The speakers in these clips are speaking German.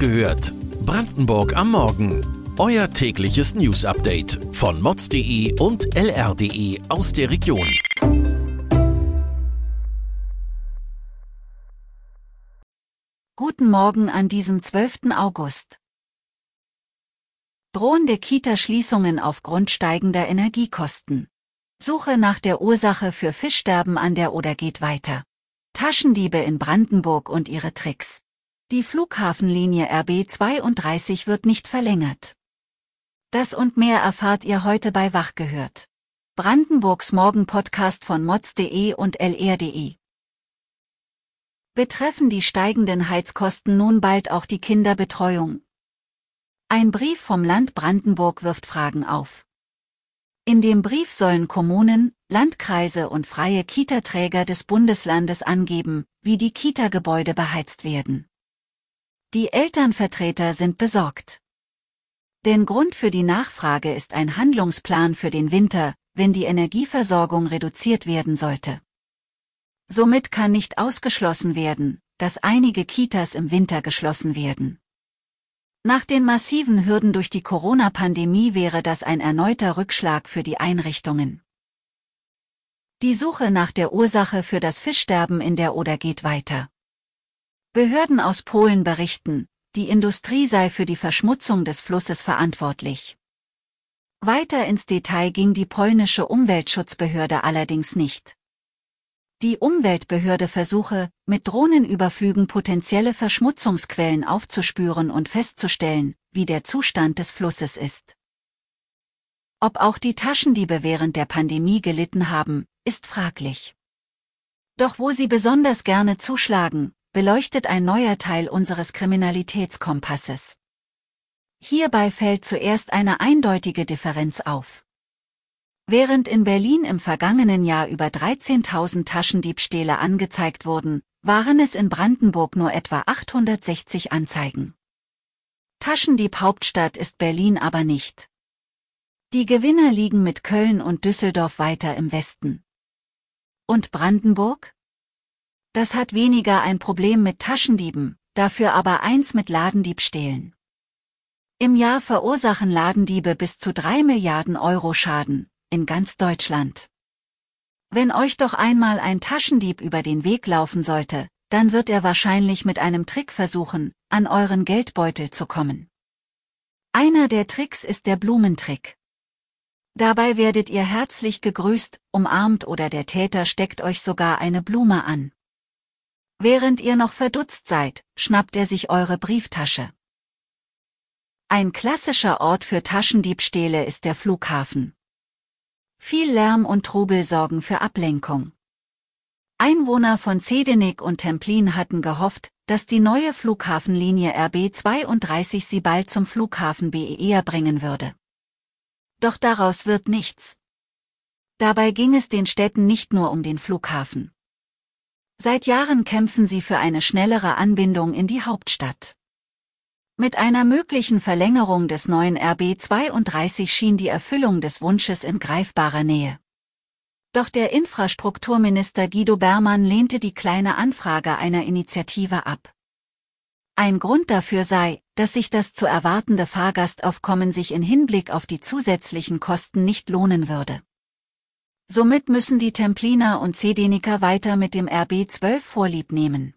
gehört. Brandenburg am Morgen. Euer tägliches News-Update von mods.de und lr.de aus der Region. Guten Morgen an diesem 12. August. Drohende Kita-Schließungen aufgrund steigender Energiekosten. Suche nach der Ursache für Fischsterben an der Oder geht weiter. Taschendiebe in Brandenburg und ihre Tricks. Die Flughafenlinie RB 32 wird nicht verlängert. Das und mehr erfahrt ihr heute bei Wach gehört. Brandenburgs Morgen-Podcast von mods.de und lr.de. Betreffen die steigenden Heizkosten nun bald auch die Kinderbetreuung? Ein Brief vom Land Brandenburg wirft Fragen auf. In dem Brief sollen Kommunen, Landkreise und freie Kitaträger des Bundeslandes angeben, wie die Kita-Gebäude beheizt werden. Die Elternvertreter sind besorgt. Denn Grund für die Nachfrage ist ein Handlungsplan für den Winter, wenn die Energieversorgung reduziert werden sollte. Somit kann nicht ausgeschlossen werden, dass einige Kitas im Winter geschlossen werden. Nach den massiven Hürden durch die Corona-Pandemie wäre das ein erneuter Rückschlag für die Einrichtungen. Die Suche nach der Ursache für das Fischsterben in der Oder geht weiter. Behörden aus Polen berichten, die Industrie sei für die Verschmutzung des Flusses verantwortlich. Weiter ins Detail ging die polnische Umweltschutzbehörde allerdings nicht. Die Umweltbehörde versuche, mit Drohnenüberflügen potenzielle Verschmutzungsquellen aufzuspüren und festzustellen, wie der Zustand des Flusses ist. Ob auch die Taschendiebe während der Pandemie gelitten haben, ist fraglich. Doch wo sie besonders gerne zuschlagen, beleuchtet ein neuer Teil unseres Kriminalitätskompasses. Hierbei fällt zuerst eine eindeutige Differenz auf. Während in Berlin im vergangenen Jahr über 13.000 Taschendiebstähle angezeigt wurden, waren es in Brandenburg nur etwa 860 Anzeigen. Taschendieb Hauptstadt ist Berlin aber nicht. Die Gewinner liegen mit Köln und Düsseldorf weiter im Westen. Und Brandenburg? Das hat weniger ein Problem mit Taschendieben, dafür aber eins mit Ladendiebstählen. Im Jahr verursachen Ladendiebe bis zu drei Milliarden Euro Schaden, in ganz Deutschland. Wenn euch doch einmal ein Taschendieb über den Weg laufen sollte, dann wird er wahrscheinlich mit einem Trick versuchen, an euren Geldbeutel zu kommen. Einer der Tricks ist der Blumentrick. Dabei werdet ihr herzlich gegrüßt, umarmt oder der Täter steckt euch sogar eine Blume an. Während ihr noch verdutzt seid, schnappt er sich eure Brieftasche. Ein klassischer Ort für Taschendiebstähle ist der Flughafen. Viel Lärm und Trubel sorgen für Ablenkung. Einwohner von Zedenik und Templin hatten gehofft, dass die neue Flughafenlinie RB 32 sie bald zum Flughafen BER bringen würde. Doch daraus wird nichts. Dabei ging es den Städten nicht nur um den Flughafen. Seit Jahren kämpfen sie für eine schnellere Anbindung in die Hauptstadt. Mit einer möglichen Verlängerung des neuen RB 32 schien die Erfüllung des Wunsches in greifbarer Nähe. Doch der Infrastrukturminister Guido Bermann lehnte die kleine Anfrage einer Initiative ab. Ein Grund dafür sei, dass sich das zu erwartende Fahrgastaufkommen sich in Hinblick auf die zusätzlichen Kosten nicht lohnen würde. Somit müssen die Templiner und Zedeniker weiter mit dem RB 12 Vorlieb nehmen.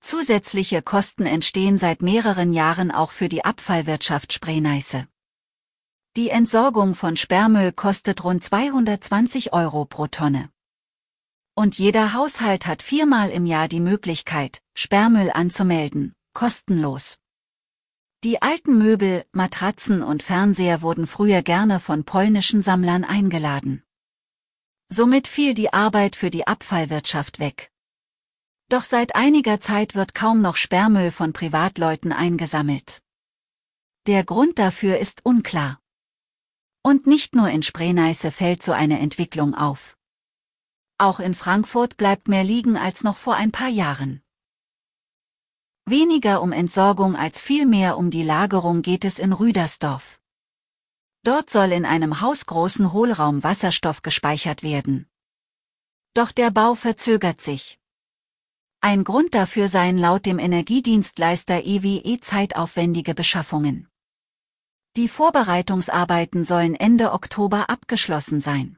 Zusätzliche Kosten entstehen seit mehreren Jahren auch für die Abfallwirtschaft Spreeneiße. Die Entsorgung von Sperrmüll kostet rund 220 Euro pro Tonne. Und jeder Haushalt hat viermal im Jahr die Möglichkeit, Sperrmüll anzumelden, kostenlos. Die alten Möbel, Matratzen und Fernseher wurden früher gerne von polnischen Sammlern eingeladen. Somit fiel die Arbeit für die Abfallwirtschaft weg. Doch seit einiger Zeit wird kaum noch Sperrmüll von Privatleuten eingesammelt. Der Grund dafür ist unklar. Und nicht nur in Spreeneiße fällt so eine Entwicklung auf. Auch in Frankfurt bleibt mehr liegen als noch vor ein paar Jahren. Weniger um Entsorgung als vielmehr um die Lagerung geht es in Rüdersdorf. Dort soll in einem hausgroßen Hohlraum Wasserstoff gespeichert werden. Doch der Bau verzögert sich. Ein Grund dafür seien laut dem Energiedienstleister EWE zeitaufwendige Beschaffungen. Die Vorbereitungsarbeiten sollen Ende Oktober abgeschlossen sein.